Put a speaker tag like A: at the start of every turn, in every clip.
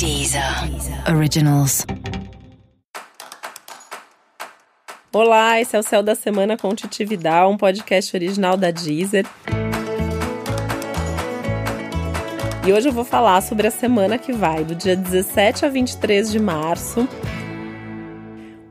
A: Deezer Originals.
B: Olá, esse é o Céu da Semana com Titividade, um podcast original da Deezer. E hoje eu vou falar sobre a semana que vai, do dia 17 a 23 de março.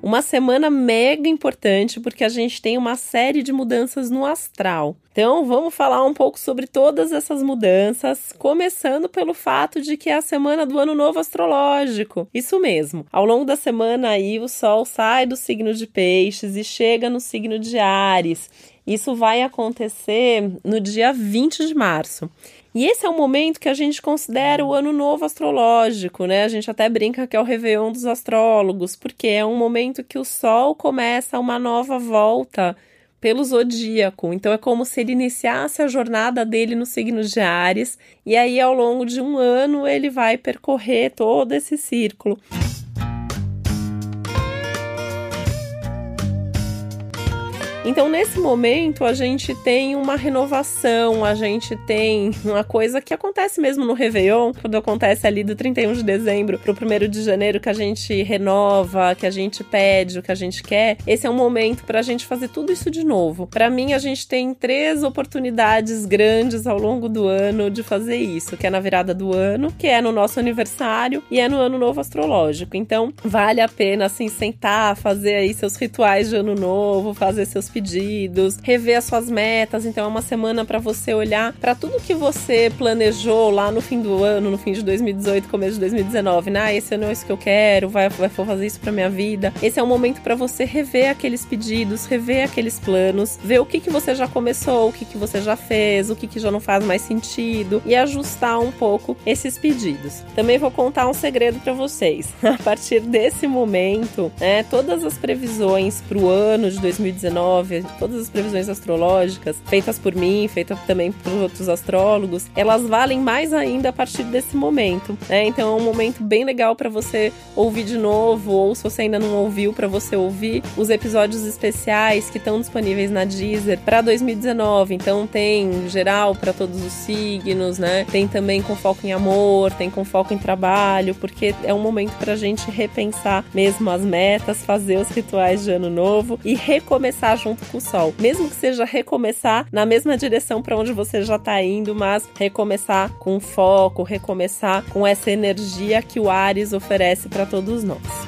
B: Uma semana mega importante porque a gente tem uma série de mudanças no astral. Então, vamos falar um pouco sobre todas essas mudanças, começando pelo fato de que é a semana do ano novo astrológico. Isso mesmo. Ao longo da semana aí o sol sai do signo de Peixes e chega no signo de Ares. Isso vai acontecer no dia 20 de março. E esse é o momento que a gente considera o ano novo astrológico, né? A gente até brinca que é o Réveillon dos astrólogos, porque é um momento que o Sol começa uma nova volta pelo zodíaco. Então é como se ele iniciasse a jornada dele no signo de Ares, e aí ao longo de um ano ele vai percorrer todo esse círculo. Então, nesse momento, a gente tem uma renovação, a gente tem uma coisa que acontece mesmo no Réveillon, quando acontece ali do 31 de dezembro para o 1 de janeiro, que a gente renova, que a gente pede o que a gente quer. Esse é um momento para a gente fazer tudo isso de novo. Para mim, a gente tem três oportunidades grandes ao longo do ano de fazer isso, que é na virada do ano, que é no nosso aniversário e é no ano novo astrológico. Então, vale a pena assim sentar, fazer aí seus rituais de ano novo, fazer seus pedidos rever as suas metas. Então é uma semana para você olhar para tudo que você planejou lá no fim do ano, no fim de 2018, começo de 2019, né? Ah, esse ano é isso que eu quero, vai, vai vou fazer isso para minha vida. Esse é um momento para você rever aqueles pedidos, rever aqueles planos, ver o que que você já começou, o que que você já fez, o que que já não faz mais sentido e ajustar um pouco esses pedidos. Também vou contar um segredo para vocês. A partir desse momento, né, todas as previsões para o ano de 2019 todas as previsões astrológicas, feitas por mim, feitas também por outros astrólogos, elas valem mais ainda a partir desse momento, né? Então é um momento bem legal para você ouvir de novo, ou se você ainda não ouviu, para você ouvir os episódios especiais que estão disponíveis na Deezer para 2019. Então tem geral para todos os signos, né? Tem também com foco em amor, tem com foco em trabalho, porque é um momento para a gente repensar mesmo as metas, fazer os rituais de ano novo e recomeçar junto junto com o sol. Mesmo que seja recomeçar na mesma direção para onde você já está indo, mas recomeçar com foco, recomeçar com essa energia que o Ares oferece para todos nós.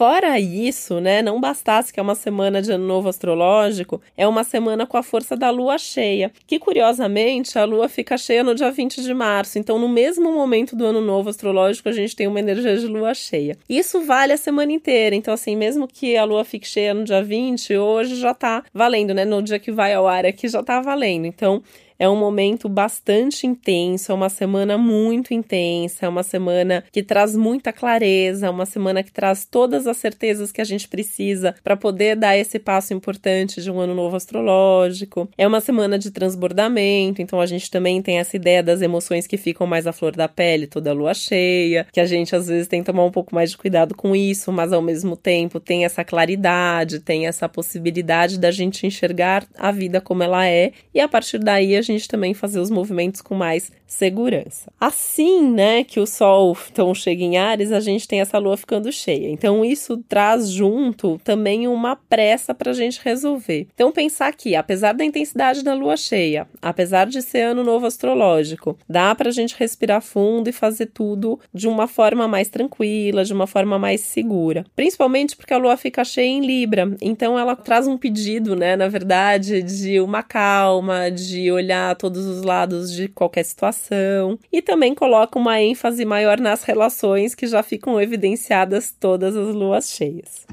B: Fora isso, né, não bastasse que é uma semana de ano novo astrológico, é uma semana com a força da lua cheia, que curiosamente a lua fica cheia no dia 20 de março, então no mesmo momento do ano novo astrológico a gente tem uma energia de lua cheia. Isso vale a semana inteira, então assim, mesmo que a lua fique cheia no dia 20, hoje já tá valendo, né, no dia que vai ao ar aqui já tá valendo. Então, é um momento bastante intenso, é uma semana muito intensa, é uma semana que traz muita clareza, é uma semana que traz todas as certezas que a gente precisa para poder dar esse passo importante de um ano novo astrológico. É uma semana de transbordamento, então a gente também tem essa ideia das emoções que ficam mais à flor da pele toda a lua cheia, que a gente às vezes tem que tomar um pouco mais de cuidado com isso, mas ao mesmo tempo tem essa claridade, tem essa possibilidade da gente enxergar a vida como ela é e a partir daí a gente também fazer os movimentos com mais segurança. Assim, né, que o Sol então chega em Ares, a gente tem essa Lua ficando cheia. Então isso traz junto também uma pressa para a gente resolver. Então pensar que, apesar da intensidade da Lua cheia, apesar de ser ano novo astrológico, dá para a gente respirar fundo e fazer tudo de uma forma mais tranquila, de uma forma mais segura. Principalmente porque a Lua fica cheia em Libra, então ela traz um pedido, né, na verdade, de uma calma, de olhar todos os lados de qualquer situação e também coloca uma ênfase maior nas relações que já ficam evidenciadas todas as luas cheias.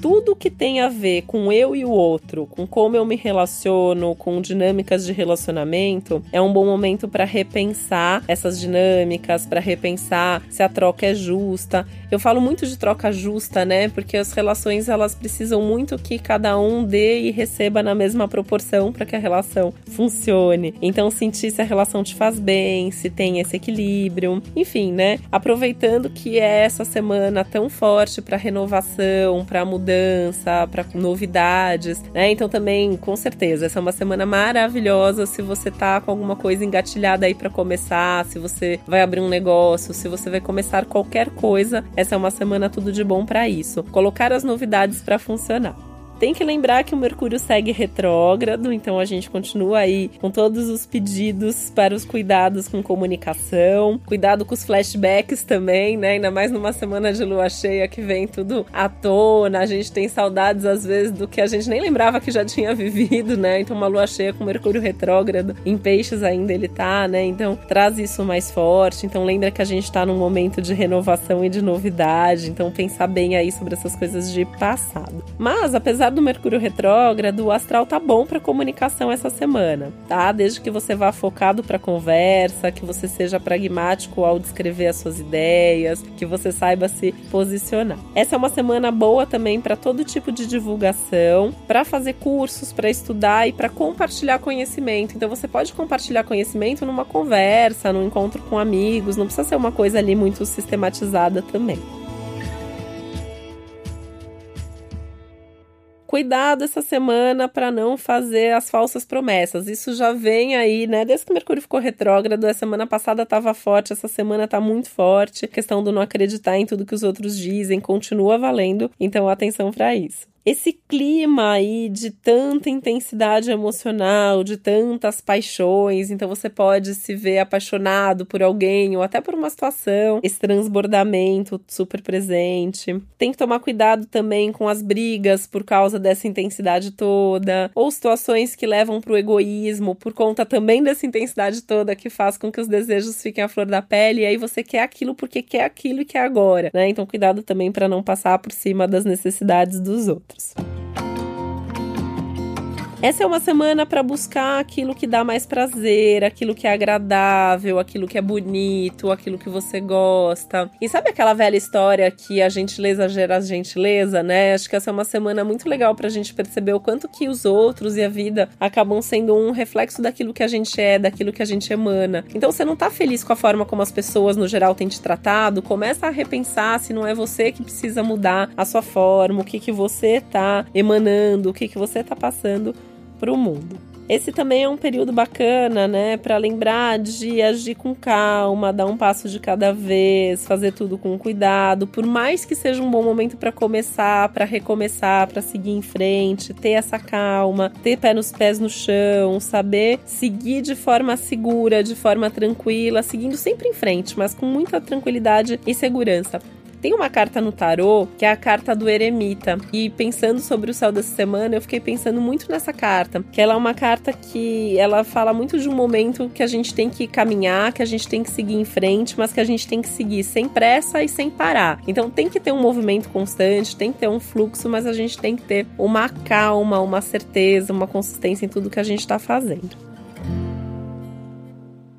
B: Tudo que tem a ver com eu e o outro, com como eu me relaciono, com dinâmicas de relacionamento, é um bom momento para repensar essas dinâmicas, para repensar se a troca é justa. Eu falo muito de troca justa, né? Porque as relações elas precisam muito que cada um dê e receba na mesma proporção para que a relação funcione. Então sentir se a relação te faz bem, se tem esse equilíbrio, enfim, né? Aproveitando que é essa semana tão forte para renovação, para mudança mudança, para novidades, né? Então também, com certeza, essa é uma semana maravilhosa se você tá com alguma coisa engatilhada aí para começar, se você vai abrir um negócio, se você vai começar qualquer coisa, essa é uma semana tudo de bom para isso. Colocar as novidades para funcionar. Tem que lembrar que o Mercúrio segue retrógrado, então a gente continua aí com todos os pedidos para os cuidados com comunicação, cuidado com os flashbacks também, né? Ainda mais numa semana de lua cheia que vem tudo à tona, a gente tem saudades às vezes do que a gente nem lembrava que já tinha vivido, né? Então uma lua cheia com Mercúrio retrógrado, em peixes ainda ele tá, né? Então traz isso mais forte. Então lembra que a gente tá num momento de renovação e de novidade, então pensar bem aí sobre essas coisas de passado. Mas apesar apesar do Mercúrio retrógrado, o astral tá bom para comunicação essa semana, tá? Desde que você vá focado para conversa, que você seja pragmático ao descrever as suas ideias, que você saiba se posicionar. Essa é uma semana boa também para todo tipo de divulgação, para fazer cursos, para estudar e para compartilhar conhecimento. Então você pode compartilhar conhecimento numa conversa, num encontro com amigos, não precisa ser uma coisa ali muito sistematizada também. Cuidado essa semana para não fazer as falsas promessas. Isso já vem aí, né? Desde que Mercúrio ficou retrógrado, a semana passada estava forte, essa semana está muito forte. A questão do não acreditar em tudo que os outros dizem continua valendo, então atenção para isso esse clima aí de tanta intensidade emocional, de tantas paixões, então você pode se ver apaixonado por alguém ou até por uma situação, esse transbordamento super presente. Tem que tomar cuidado também com as brigas por causa dessa intensidade toda, ou situações que levam para o egoísmo por conta também dessa intensidade toda que faz com que os desejos fiquem à flor da pele e aí você quer aquilo porque quer aquilo e quer agora, né? Então cuidado também para não passar por cima das necessidades dos outros outros. Essa é uma semana para buscar aquilo que dá mais prazer, aquilo que é agradável, aquilo que é bonito, aquilo que você gosta. E sabe aquela velha história que a gentileza gera gentileza, né? Acho que essa é uma semana muito legal pra gente perceber o quanto que os outros e a vida acabam sendo um reflexo daquilo que a gente é, daquilo que a gente emana. Então, você não tá feliz com a forma como as pessoas no geral têm te tratado, começa a repensar se não é você que precisa mudar a sua forma, o que que você tá emanando, o que que você tá passando para o mundo. Esse também é um período bacana, né, para lembrar de agir com calma, dar um passo de cada vez, fazer tudo com cuidado, por mais que seja um bom momento para começar, para recomeçar, para seguir em frente, ter essa calma, ter pé nos pés no chão, saber seguir de forma segura, de forma tranquila, seguindo sempre em frente, mas com muita tranquilidade e segurança. Tem uma carta no tarô que é a carta do eremita. E pensando sobre o céu dessa semana, eu fiquei pensando muito nessa carta, que ela é uma carta que ela fala muito de um momento que a gente tem que caminhar, que a gente tem que seguir em frente, mas que a gente tem que seguir sem pressa e sem parar. Então tem que ter um movimento constante, tem que ter um fluxo, mas a gente tem que ter uma calma, uma certeza, uma consistência em tudo que a gente está fazendo.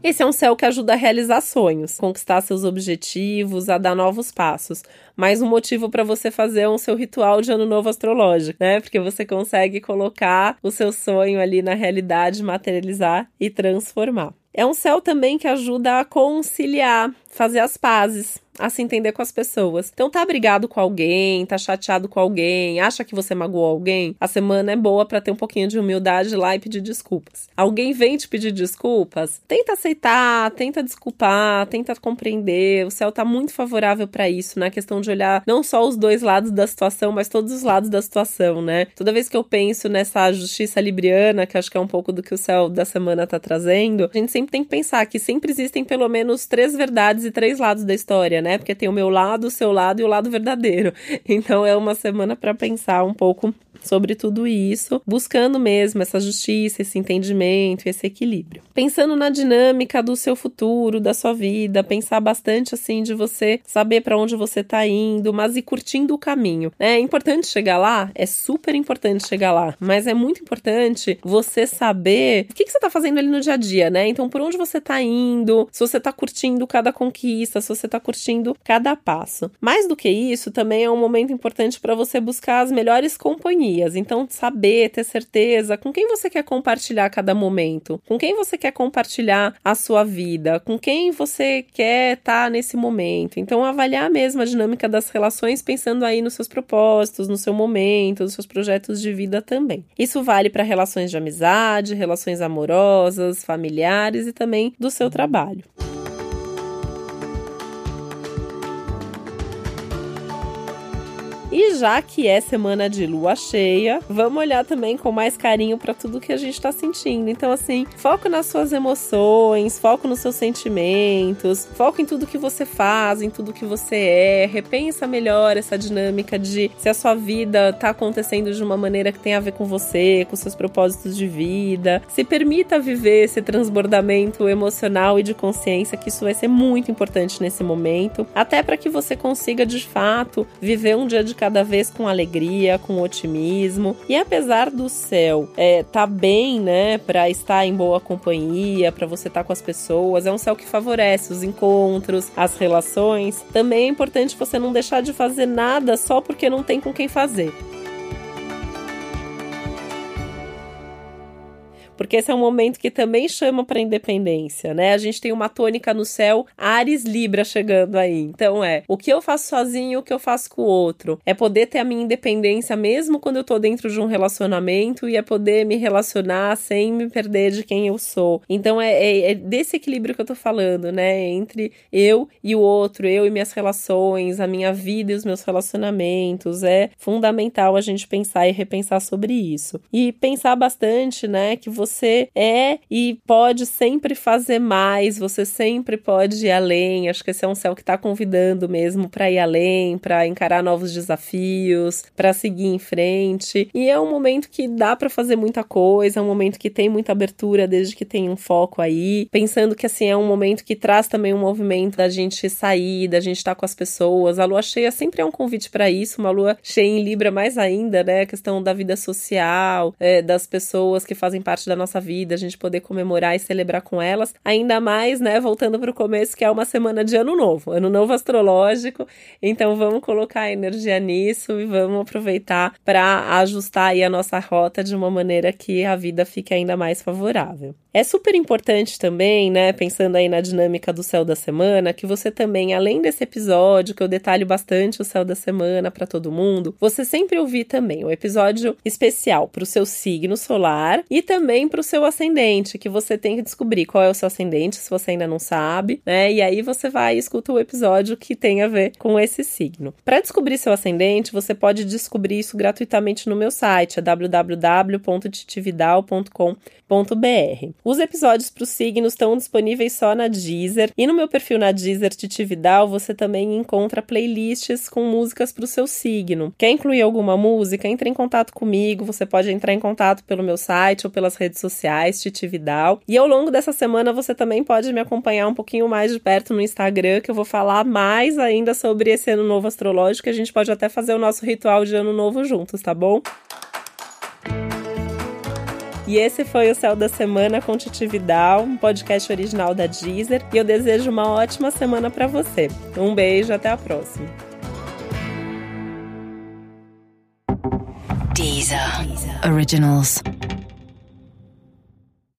B: Esse é um céu que ajuda a realizar sonhos, conquistar seus objetivos, a dar novos passos. Mais um motivo para você fazer um seu ritual de ano novo astrológico, né? Porque você consegue colocar o seu sonho ali na realidade, materializar e transformar. É um céu também que ajuda a conciliar, fazer as pazes, a se entender com as pessoas. Então, tá brigado com alguém, tá chateado com alguém, acha que você magoou alguém, a semana é boa para ter um pouquinho de humildade lá e pedir desculpas. Alguém vem te pedir desculpas, tenta aceitar, tenta desculpar, tenta compreender. O céu tá muito favorável para isso, na né? questão de olhar não só os dois lados da situação, mas todos os lados da situação, né? Toda vez que eu penso nessa justiça libriana, que acho que é um pouco do que o céu da semana tá trazendo, a gente sempre tem que pensar que sempre existem pelo menos três verdades e três lados da história, né? Né? Porque tem o meu lado, o seu lado e o lado verdadeiro. Então é uma semana para pensar um pouco sobre tudo isso, buscando mesmo essa justiça, esse entendimento, esse equilíbrio. Pensando na dinâmica do seu futuro, da sua vida, pensar bastante assim de você saber para onde você tá indo, mas ir curtindo o caminho. Né? É importante chegar lá, é super importante chegar lá, mas é muito importante você saber o que, que você tá fazendo ali no dia a dia, né? Então, por onde você tá indo, se você tá curtindo cada conquista, se você tá curtindo cada passo. Mais do que isso, também é um momento importante para você buscar as melhores companhias sintonias. Então, saber, ter certeza com quem você quer compartilhar cada momento, com quem você quer compartilhar a sua vida, com quem você quer estar tá nesse momento. Então, avaliar mesmo a dinâmica das relações, pensando aí nos seus propósitos, no seu momento, nos seus projetos de vida também. Isso vale para relações de amizade, relações amorosas, familiares e também do seu trabalho. E já que é semana de lua cheia, vamos olhar também com mais carinho para tudo que a gente está sentindo. Então, assim, foco nas suas emoções, foco nos seus sentimentos, foco em tudo que você faz, em tudo que você é. Repensa melhor essa dinâmica de se a sua vida está acontecendo de uma maneira que tem a ver com você, com seus propósitos de vida. Se permita viver esse transbordamento emocional e de consciência, que isso vai ser muito importante nesse momento, até para que você consiga de fato viver um dia de cada vez com alegria, com otimismo. E apesar do céu é, tá bem, né, para estar em boa companhia, para você estar tá com as pessoas, é um céu que favorece os encontros, as relações. Também é importante você não deixar de fazer nada só porque não tem com quem fazer. Porque esse é um momento que também chama para independência, né? A gente tem uma tônica no céu, Ares Libra chegando aí. Então é, o que eu faço sozinho, o que eu faço com o outro. É poder ter a minha independência mesmo quando eu tô dentro de um relacionamento e é poder me relacionar sem me perder de quem eu sou. Então é, é, é desse equilíbrio que eu tô falando, né? Entre eu e o outro, eu e minhas relações, a minha vida e os meus relacionamentos. É fundamental a gente pensar e repensar sobre isso. E pensar bastante, né, que você você é e pode sempre fazer mais, você sempre pode ir além. Acho que esse é um céu que está convidando mesmo para ir além, para encarar novos desafios, para seguir em frente. E é um momento que dá para fazer muita coisa, é um momento que tem muita abertura desde que tem um foco aí, pensando que assim é um momento que traz também um movimento da gente sair, da gente estar tá com as pessoas. A lua cheia sempre é um convite para isso, uma lua cheia em Libra mais ainda, né? A questão da vida social, é, das pessoas que fazem parte da nossa vida, a gente poder comemorar e celebrar com elas. Ainda mais, né, voltando para o começo, que é uma semana de ano novo, ano novo astrológico. Então vamos colocar energia nisso e vamos aproveitar para ajustar aí a nossa rota de uma maneira que a vida fique ainda mais favorável. É super importante também, né, pensando aí na dinâmica do céu da semana, que você também, além desse episódio, que eu detalho bastante o céu da semana para todo mundo, você sempre ouvir também o episódio especial para o seu signo solar e também para o seu ascendente, que você tem que descobrir qual é o seu ascendente, se você ainda não sabe, né? E aí você vai e escuta o episódio que tem a ver com esse signo. Para descobrir seu ascendente, você pode descobrir isso gratuitamente no meu site, é www.titividal.com.br. Os episódios para os signos estão disponíveis só na Deezer e no meu perfil na Deezer Titividal você também encontra playlists com músicas para o seu signo. Quer incluir alguma música? Entre em contato comigo, você pode entrar em contato pelo meu site ou pelas redes sociais Titividal. E ao longo dessa semana você também pode me acompanhar um pouquinho mais de perto no Instagram, que eu vou falar mais ainda sobre esse ano novo astrológico, a gente pode até fazer o nosso ritual de ano novo juntos, tá bom? E esse foi o Céu da Semana com Titi Vidal, um podcast original da Deezer. E eu desejo uma ótima semana para você. Um beijo, até a próxima.
A: Deezer. Deezer. Originals.